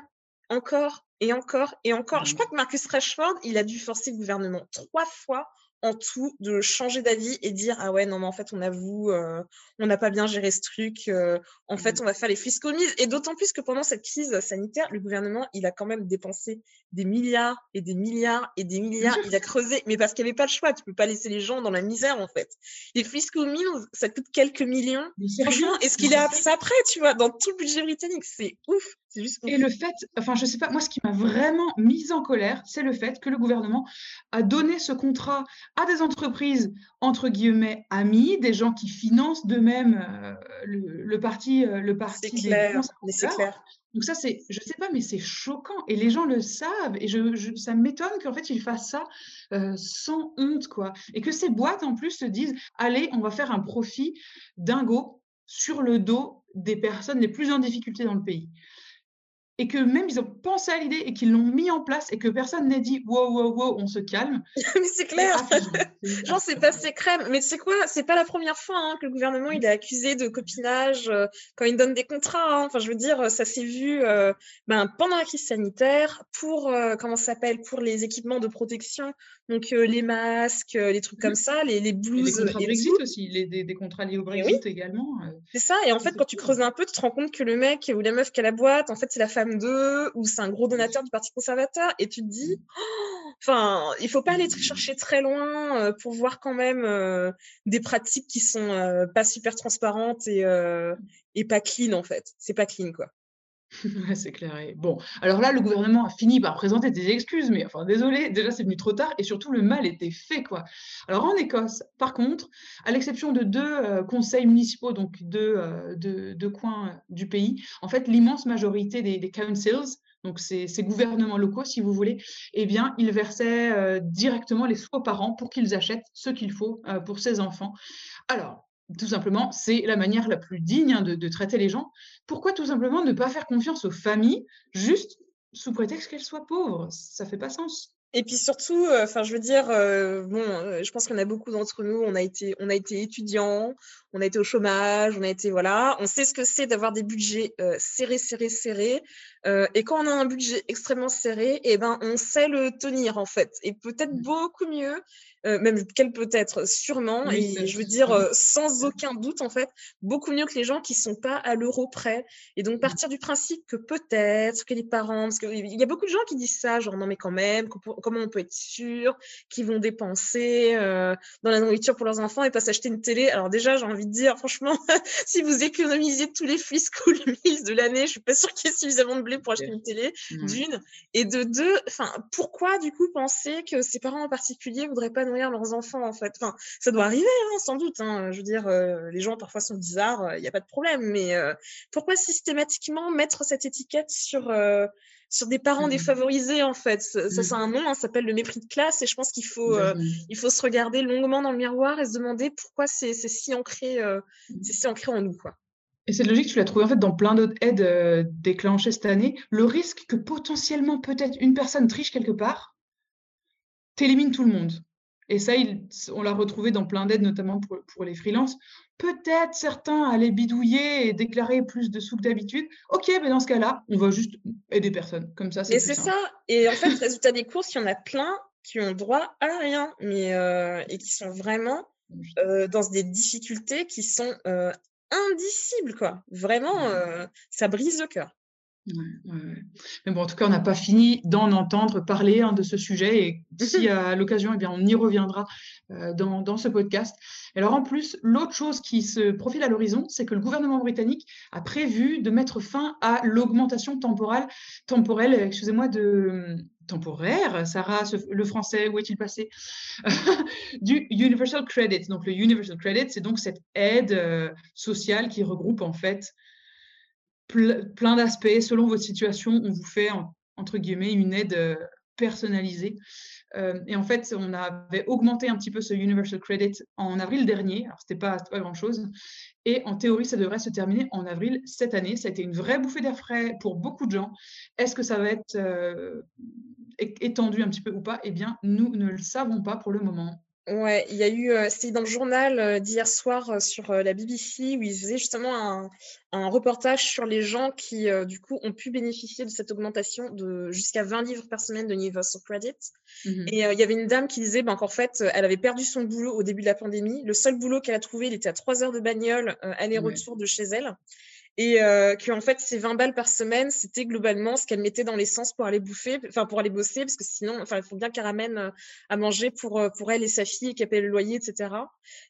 encore et encore et encore. Je crois que Marcus Rashford, il a dû forcer le gouvernement trois fois en tout de changer d'avis et dire ah ouais non mais en fait on avoue euh, on n'a pas bien géré ce truc euh, en fait mmh. on va faire les fiscaux et d'autant plus que pendant cette crise sanitaire le gouvernement il a quand même dépensé des milliards et des milliards et des milliards. Il a creusé mais parce qu'il n'y avait pas le choix. Tu peux pas laisser les gens dans la misère en fait. Les meals ça coûte quelques millions. Franchement est-ce qu'il a ça après tu vois dans tout le budget britannique? C'est ouf et le fait, enfin, je sais pas, moi, ce qui m'a vraiment mise en colère, c'est le fait que le gouvernement a donné ce contrat à des entreprises, entre guillemets, amis, des gens qui financent d'eux-mêmes euh, le, parti, euh, le parti clair, c'est clair. Donc ça, c'est, je sais pas, mais c'est choquant. Et les gens le savent. Et je, ça m'étonne qu'en fait, ils fassent ça euh, sans honte, quoi. Et que ces boîtes, en plus, se disent, allez, on va faire un profit dingo sur le dos des personnes les plus en difficulté dans le pays et que même ils ont pensé à l'idée et qu'ils l'ont mis en place et que personne n'ait dit wow, wow, wow, on se calme. mais c'est clair. Genre, c'est passé crème. Mais sais quoi, c'est pas la première fois hein, que le gouvernement il est accusé de copinage euh, quand il donne des contrats. Hein. Enfin, je veux dire, ça s'est vu euh, ben, pendant la crise sanitaire pour, euh, comment ça s'appelle, pour les équipements de protection. Donc, les masques, les trucs comme ça, les, les blouses. Et des contrats Brexit aussi, les, des, contrats liés au Brexit également. C'est ça. Et en fait, quand tu creuses un peu, tu te rends compte que le mec ou la meuf qui a la boîte, en fait, c'est la femme d'eux ou c'est un gros donateur du Parti conservateur et tu te dis, oh, enfin, il faut pas aller chercher très loin euh, pour voir quand même euh, des pratiques qui sont euh, pas super transparentes et, et pas clean en fait. C'est pas clean quoi. c'est clair. bon, alors là, le gouvernement a fini par présenter des excuses, mais enfin, désolé, déjà c'est venu trop tard et surtout le mal était fait, quoi. Alors en Écosse, par contre, à l'exception de deux euh, conseils municipaux, donc deux, euh, coins du pays, en fait, l'immense majorité des, councils, donc ces, gouvernements locaux, si vous voulez, eh bien, ils versaient euh, directement les sous aux parents pour qu'ils achètent ce qu'il faut pour ces enfants. Alors, tout simplement, c'est la manière la plus digne hein, de, traiter les gens. Pourquoi tout simplement ne pas faire confiance aux familles juste sous prétexte qu'elles soient pauvres? Ça fait pas sens. Et puis surtout, euh, enfin, je veux dire, euh, bon, euh, je pense qu'on a beaucoup d'entre nous, on a été, on a été étudiants, on a été au chômage, on a été, voilà, on sait ce que c'est d'avoir des budgets serrés, serrés, serrés. Euh, et quand on a un budget extrêmement serré, eh ben, on sait le tenir en fait. Et peut-être mmh. beaucoup mieux euh, même qu'elle peut être sûrement, et je veux dire euh, sans aucun doute en fait, beaucoup mieux que les gens qui sont pas à l'euro près. Et donc mmh. partir du principe que peut-être que les parents, parce qu'il y a beaucoup de gens qui disent ça, genre non mais quand même, comment on peut être sûr qu'ils vont dépenser dans la nourriture pour leurs enfants et pas s'acheter une télé? Alors déjà j'ai envie de dire franchement, si vous économisez tous les free school meals de l'année, je suis pas sûre qu'il y ait suffisamment de blé pour acheter une télé, mmh. d'une, et de deux, enfin pourquoi du coup penser que ces parents en particulier voudraient pas nourrir leurs enfants, en fait? Enfin, ça doit arriver, hein, sans doute. Hein. Je veux dire, euh, les gens parfois sont bizarres, il n'y a pas de problème. Mais euh, pourquoi systématiquement mettre cette étiquette sur, euh, sur des parents mmh défavorisés, en fait? Ça, mmh. c'est un nom, hein, ça s'appelle le mépris de classe. Et je pense qu'il faut, il faut se regarder longuement dans le miroir et se demander pourquoi c'est si ancré, mmh. c'est si ancré en nous, quoi. Et cette logique, tu l'as trouvée en fait dans plein d'autres aides déclenchées cette année. Le risque que potentiellement peut-être une personne triche quelque part, t'élimine tout le monde. Et ça, on l'a retrouvé dans plein d'aides, notamment pour, les freelances. Peut-être certains allaient bidouiller et déclarer plus de sous que d'habitude. Ok, mais dans ce cas-là, on va juste aider personne. Comme ça, c'est Et c'est ça. Et en fait, résultat des courses, il y en a plein qui ont droit à rien, mais euh, et qui sont vraiment euh, dans des difficultés qui sont euh, indicibles, quoi. Vraiment, ça brise le cœur. Mais bon, en tout cas, on n'a pas fini d'en entendre parler hein, de ce sujet et si à l'occasion, eh bien, on y reviendra euh, dans, ce podcast. Alors en plus, l'autre chose qui se profile à l'horizon, c'est que le gouvernement britannique a prévu de mettre fin à l'augmentation temporelle, temporelle excusez-moi, de temporaire, Sarah, le français, où est-il passé? Du Universal Credit. Donc le Universal Credit, c'est donc cette aide euh, sociale qui regroupe en fait plein d'aspects. Selon votre situation, on vous fait, entre guillemets, une aide euh, personnalisée. Euh, et en fait, on avait augmenté un petit peu ce Universal Credit en avril dernier. Alors, ce n'était pas, pas grand-chose. Et en théorie, ça devrait se terminer en avril cette année. Ça a été une vraie bouffée d'air frais pour beaucoup de gens. Est-ce que ça va être euh, étendu un petit peu ou pas? Eh bien, nous ne le savons pas pour le moment. Ouais, il y a eu, euh, c'était dans le journal euh, d'hier soir euh, sur la BBC où ils faisaient justement un, un reportage sur les gens qui, du coup, ont pu bénéficier de cette augmentation de jusqu'à 20 livres par semaine de Universal Credit. Mmh Et il y avait une dame qui disait ben, qu'en fait, elle avait perdu son boulot au début de la pandémie. Le seul boulot qu'elle a trouvé, il était à 3 heures de bagnole, aller-retour de chez elle et euh, que en fait ces 20 balles par semaine c'était globalement ce qu'elle mettait dans l'essence pour aller bouffer enfin pour aller bosser parce que sinon enfin il faut bien qu'elle ramène euh, à manger pour euh, pour elle et sa fille et qu'elle paye le loyer etc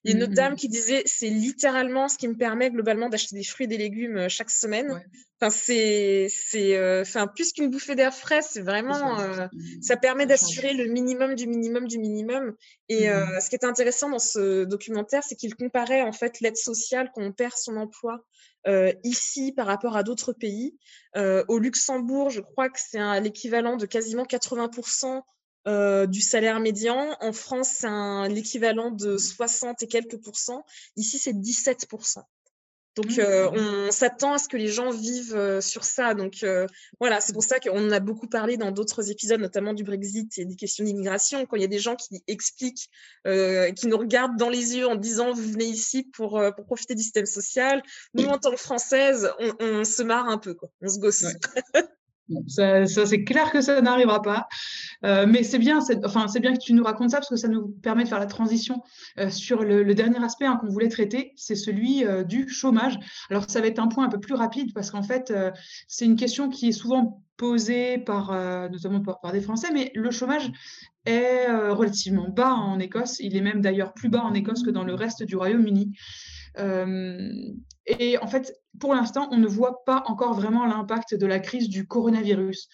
il y a une autre mmh dame qui disait c'est littéralement ce qui me permet globalement d'acheter des fruits et des légumes euh, chaque semaine enfin c'est c'est enfin plus qu'une bouffée d'air frais c'est vraiment ça permet d'assurer le minimum du minimum du minimum et mmh ce qui est intéressant dans ce documentaire c'est qu'il comparait en fait l'aide sociale quand on perd son emploi euh, ici par rapport à d'autres pays. Euh, au Luxembourg, je crois que c'est l'équivalent de quasiment 80% euh, du salaire médian. En France, c'est l'équivalent de 60 et quelques pourcents. Ici, c'est 17%. Donc, mmh. euh, on s'attend à ce que les gens vivent euh, sur ça. Donc, euh, voilà, c'est pour ça qu'on a beaucoup parlé dans d'autres épisodes, notamment du Brexit et des questions d'immigration. Quand il y a des gens qui expliquent, qui nous regardent dans les yeux en disant Vous venez ici pour, pour profiter du système social, nous, en tant que Françaises, on, se marre un peu, quoi. on se gosse. Ça, c'est clair que ça n'arrivera pas. Euh, mais c'est bien, enfin, bien que tu nous racontes ça parce que ça nous permet de faire la transition euh, sur le, dernier aspect hein, qu'on voulait traiter, c'est celui euh, du chômage. Alors, ça va être un point un peu plus rapide parce qu'en fait, c'est une question qui est souvent posée par, notamment par, par, des Français, mais le chômage est relativement bas en Écosse. Il est même d'ailleurs plus bas en Écosse que dans le reste du Royaume-Uni. et en fait, pour l'instant, on ne voit pas encore vraiment l'impact de la crise du coronavirus.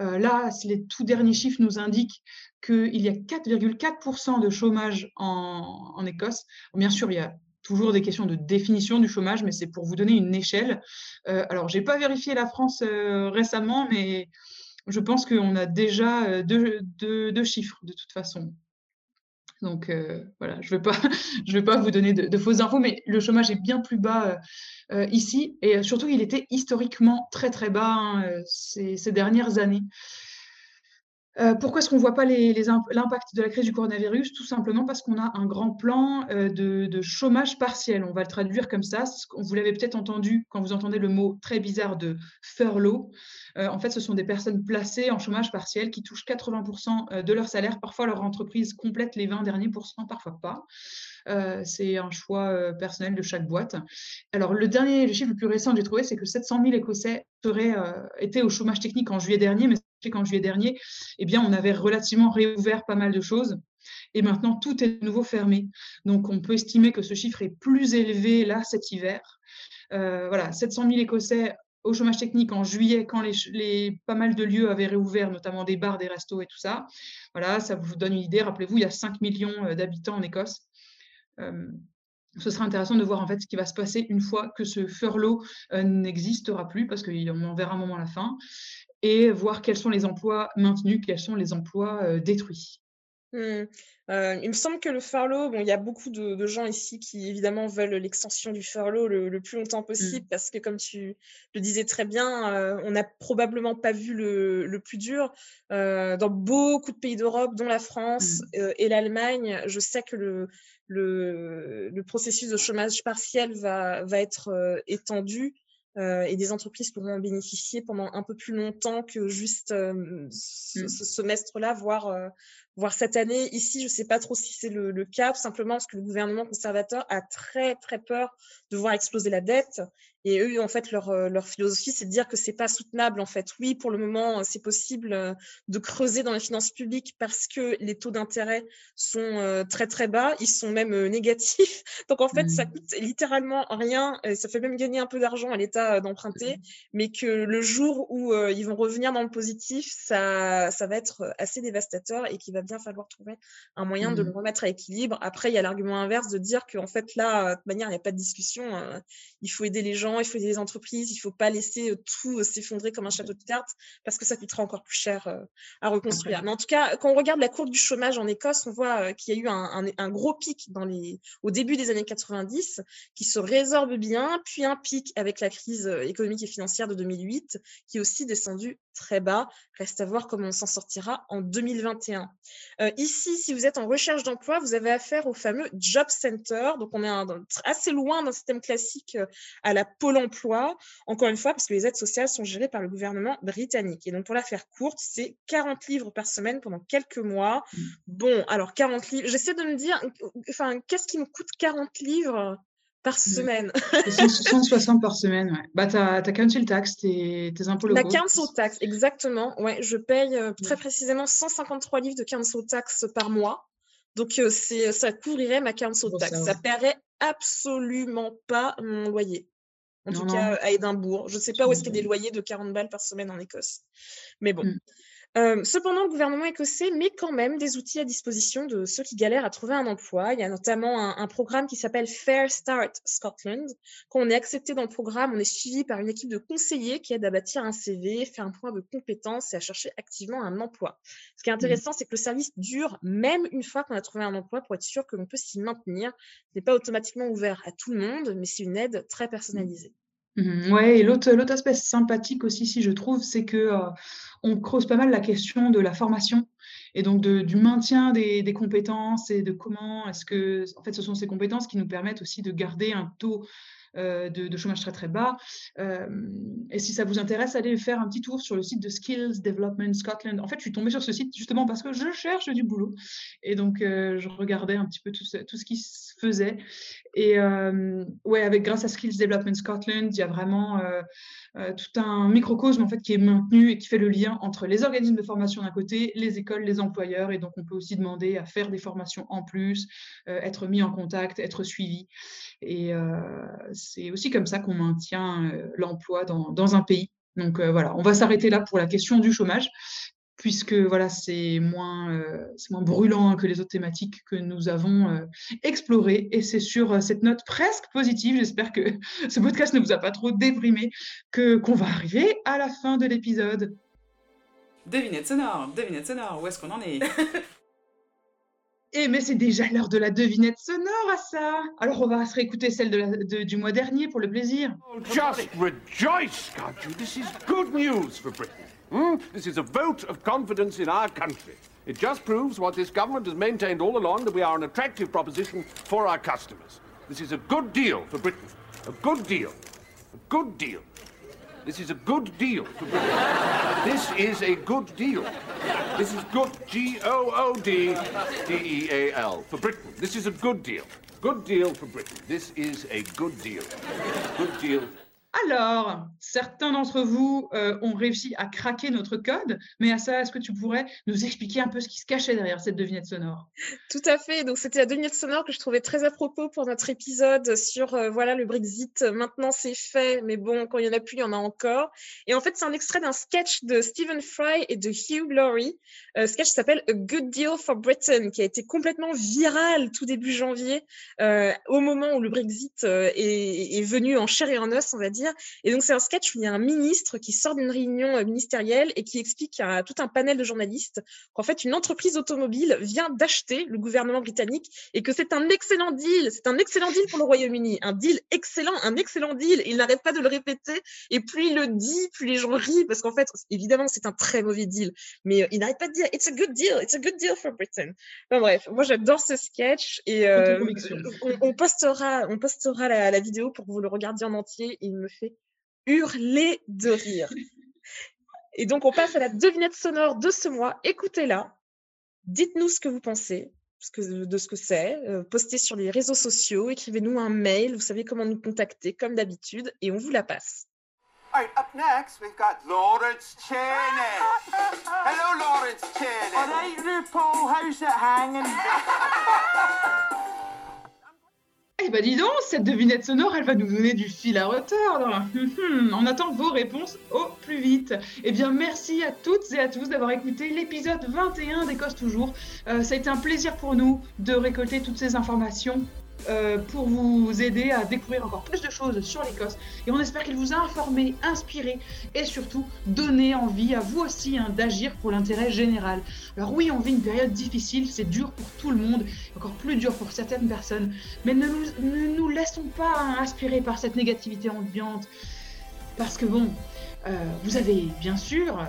Euh, là, les tout derniers chiffres nous indiquent qu'il y a 4,4% de chômage en, Écosse. Bien sûr, il y a toujours des questions de définition du chômage, mais c'est pour vous donner une échelle. Euh, alors, je n'ai pas vérifié la France euh, récemment, mais je pense qu'on a déjà deux, chiffres de toute façon. Donc euh, voilà, je ne vais, pas, vous donner de, fausses infos, mais le chômage est bien plus bas euh, euh, ici. Et surtout, il était historiquement très très bas hein, ces, dernières années. Euh, pourquoi est-ce qu'on ne voit pas l'impact de la crise du coronavirus? Tout simplement parce qu'on a un grand plan euh, de, chômage partiel. On va le traduire comme ça. Vous l'avez peut-être entendu quand vous entendez le mot très bizarre de furlough. Euh, en fait, ce sont des personnes placées en chômage partiel qui touchent 80% de leur salaire. Parfois, leur entreprise complète les 20 derniers pourcents, parfois pas. c'est un choix personnel de chaque boîte. Alors, le dernier, le chiffre le plus récent que j'ai trouvé, c'est que 700 000 Écossais seraient, étaient au chômage technique en juillet dernier, mais qu'en juillet dernier, eh bien, on avait relativement réouvert pas mal de choses. Et maintenant, tout est de nouveau fermé. Donc, on peut estimer que ce chiffre est plus élevé là cet hiver. Euh, voilà, 700 000 Écossais au chômage technique en juillet, quand les, pas mal de lieux avaient réouvert, notamment des bars, des restos et tout ça. Voilà, ça vous donne une idée. Rappelez-vous, il y a 5 millions euh, d'habitants en Écosse. Euh, ce sera intéressant de voir en fait ce qui va se passer une fois que ce furlough n'existera plus, parce qu'on en verra un moment à la fin et voir quels sont les emplois maintenus, quels sont les emplois euh, détruits. Mmh. Euh, il me semble que le furlough, bon, il y a beaucoup de, gens ici qui évidemment veulent l'extension du furlough le, plus longtemps mmh. possible parce que, comme tu le disais très bien, euh, on n'a probablement pas vu le, plus dur. dans beaucoup de pays d'Europe, dont la France mmh. et l'Allemagne, je sais que le, le, processus de chômage partiel va, va être étendu. Euh, et des entreprises pourront en bénéficier pendant un peu plus longtemps que juste euh, ce, mmh. ce semestre-là, voire, euh, voire cette année. Ici, je ne sais pas trop si c'est le, le, cas, simplement parce que le gouvernement conservateur a très très peur de voir exploser la dette et eux, en fait, leur, euh, leur philosophie, c'est de dire que c'est pas soutenable. En fait, oui, pour le moment, c'est possible euh, de creuser dans les finances publiques parce que les taux d'intérêt sont euh, très très bas. Ils sont même négatifs. Donc en fait, ça mmh. coûte littéralement rien. Et ça fait même gagner un peu d'argent à l'État d'emprunter, mmh. mais que le jour où ils vont revenir dans le positif, ça, ça va être assez dévastateur et qu'il va bien falloir trouver un moyen de le mmh. remettre à équilibre. Après, il y a l'argument inverse de dire qu'en fait là, de toute manière, il n'y a pas de discussion. il faut aider les gens il faut aider les entreprises, il ne faut pas laisser euh, tout euh, s'effondrer comme un château de cartes parce que ça coûtera encore plus cher euh, à reconstruire. Mais en tout cas, quand on regarde la courbe du chômage en Écosse, on voit qu'il y a eu un, gros pic dans les, au début des années 90 qui se résorbe bien, puis un pic avec la crise économique et financière de 2008 qui est aussi descendu très bas. Reste à voir comment on s'en sortira en 2021. ici, si vous êtes en recherche d'emploi, vous avez affaire au fameux Job Center. Donc, on est assez loin d'un système classique à la Pôle emploi, encore une fois, parce que les aides sociales sont gérées par le gouvernement britannique. Et donc, pour la faire courte, c'est 40 livres par semaine pendant quelques mois. Mmh. Bon, alors 40 livres, j'essaie de me dire, enfin, qu'est-ce qui me coûte 40 livres? Par semaine. 160 par semaine, ouais. Bah, tu as, council tax, tes, tes impôts locaux. La council tax, exactement. Ouais, je paye euh, très précisément 153 livres de council tax par mois. Donc, euh, c'est, ça couvrirait ma council tax. Ça, ça paierait absolument pas mon loyer. En tout cas, à Édimbourg. Je ne sais pas où est-ce qu'il y a des loyers de 40 balles par semaine en Écosse. Mais bon. Mmh. Euh, cependant, le gouvernement écossais met quand même des outils à disposition de ceux qui galèrent à trouver un emploi. Il y a notamment un, programme qui s'appelle Fair Start Scotland. Quand on est accepté dans le programme, on est suivi par une équipe de conseillers qui aide à bâtir un CV, faire un point de compétences et à chercher activement un emploi. Ce qui est intéressant, c'est que le service dure même une fois qu'on a trouvé un emploi pour être sûr que l'on peut s'y maintenir. Ce n'est pas automatiquement ouvert à tout le monde, mais c'est une aide très personnalisée. Mmh ouais, et l'autre l'autre aspect sympathique aussi, si je trouve, c'est que, euh, on creuse pas mal la question de la formation et donc de du maintien des des compétences et de comment est-ce que en fait, ce sont ces compétences qui nous permettent aussi de garder un taux euh, de, chômage très très bas. Euh, et si ça vous intéresse, allez faire un petit tour sur le site de Skills Development Scotland. En fait, je suis tombée sur ce site justement parce que je cherche du boulot. Et donc, euh, je regardais un petit peu tout ce, tout ce qui se faisait. Et ouais, avec grâce à Skills Development Scotland, il y a vraiment tout un microcosme en fait qui est maintenu et qui fait le lien entre les organismes de formation d'un côté, les écoles, les employeurs. Et donc, on peut aussi demander à faire des formations en plus, être mis en contact, être suivi. Et c'est aussi comme ça qu'on maintient l'emploi dans, un pays. Donc voilà, on va s'arrêter là pour la question du chômage, puisque voilà, c'est moins, moins brûlant que les autres thématiques que nous avons explorées. Et c'est sur cette note presque positive, j'espère que ce podcast ne vous a pas trop déprimé, que, qu'on va arriver à la fin de l'épisode. Devinette sonore, devinette sonore, où est-ce qu'on en est? Eh, mais c'est déjà l'heure de la devinette sonore à ça Alors, on va se réécouter celle de du mois dernier pour le plaisir. Just rejoice, can't you? This is good news for Britain. Hmm? This is a vote of confidence in our country. It just proves what this government has maintained all along that we are an attractive proposition for our customers. This is a good deal for Britain. A good deal. A good deal. This is a good deal for Britain. this is a good deal. This is good, G O O D D E A L, for Britain. This is a good deal. Good deal for Britain. This is a good deal. Good deal Alors, certains d'entre vous euh, ont réussi à craquer notre code, mais à ça, est-ce que tu pourrais nous expliquer un peu ce qui se cachait derrière cette devinette sonore? Tout à fait. Donc, c'était la devinette sonore que je trouvais très à propos pour notre épisode sur euh, voilà le Brexit. Maintenant, c'est fait, mais bon, quand il y en a plus, il y en a encore. Et en fait, c'est un extrait d'un sketch de Stephen Fry et de Hugh Laurie. Euh, sketch s'appelle A Good Deal for Britain, qui a été complètement viral tout début janvier, au moment où le Brexit est, est venu en chair et en os, on va dire. Et donc, c'est un sketch où il y a un ministre qui sort d'une réunion euh, ministérielle et qui explique à tout un panel de journalistes qu'en fait, une entreprise automobile vient d'acheter le gouvernement britannique et que c'est un excellent deal. C'est un excellent deal pour le Royaume-Uni. Un deal excellent, un excellent deal. il n'arrête pas de le répéter. Et plus il le dit, plus les gens rient parce qu'en fait, évidemment, c'est un très mauvais deal. Mais euh, il n'arrête pas de dire It's a good deal. It's a good deal for Britain. Enfin, bref, moi, j'adore ce sketch et euh, on, postera, on postera la, la, vidéo pour que vous le regardiez en entier. Il me fait hurler de rire. Et donc, on passe à la devinette sonore de ce mois. Écoutez-la. Dites-nous ce que vous pensez de ce que c'est. Euh, postez sur les réseaux sociaux, écrivez-nous un mail. Vous savez comment nous contacter, comme d'habitude, et on vous la passe. Right, up next, we've got Lawrence Cheney. Hello, Lawrence Cheney. All right, RuPaul, how's it hanging? Eh ben dis donc, cette devinette sonore, elle va nous donner du fil à retordre. On attend vos réponses au plus vite. Eh bien, merci à toutes et à tous d'avoir écouté l'épisode 21 d'Écosse Toujours. Euh, ça a été un plaisir pour nous de récolter toutes ces informations euh, pour vous aider à découvrir encore plus de choses sur l'Écosse. Et on espère qu'il vous a informé, inspiré et surtout donné envie à vous aussi hein, d'agir pour l'intérêt général. Alors oui, on vit une période difficile, c'est dur pour tout le monde, encore plus dur pour certaines personnes, mais ne nous, ne nous laissons pas hein, inspirer par cette négativité ambiante. Parce que bon, euh, vous avez bien sûr, euh,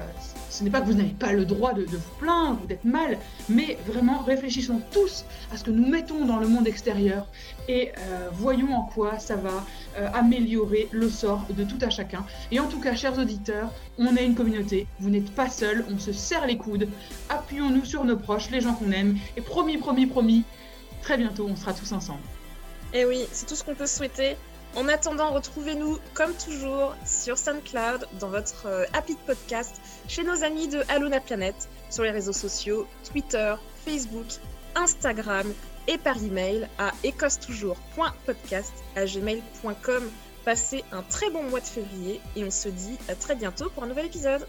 ce n'est pas que vous n'avez pas le droit de, vous plaindre ou d'être mal, mais vraiment réfléchissons tous à ce que nous mettons dans le monde extérieur et euh, voyons en quoi ça va améliorer le sort de tout à chacun. Et en tout cas, chers auditeurs, on est une communauté, vous n'êtes pas seuls, on se serre les coudes, appuyons-nous sur nos proches, les gens qu'on aime, et promis, promis, promis, très bientôt on sera tous ensemble. Et eh oui, c'est tout ce qu'on peut souhaiter. En attendant, retrouvez-nous comme toujours sur SoundCloud, dans votre euh, de podcast, chez nos amis de Aluna Planet, sur les réseaux sociaux, Twitter, Facebook, Instagram et par email à écossetoujours.podcast à gmail.com. Passez un très bon mois de février et on se dit à très bientôt pour un nouvel épisode.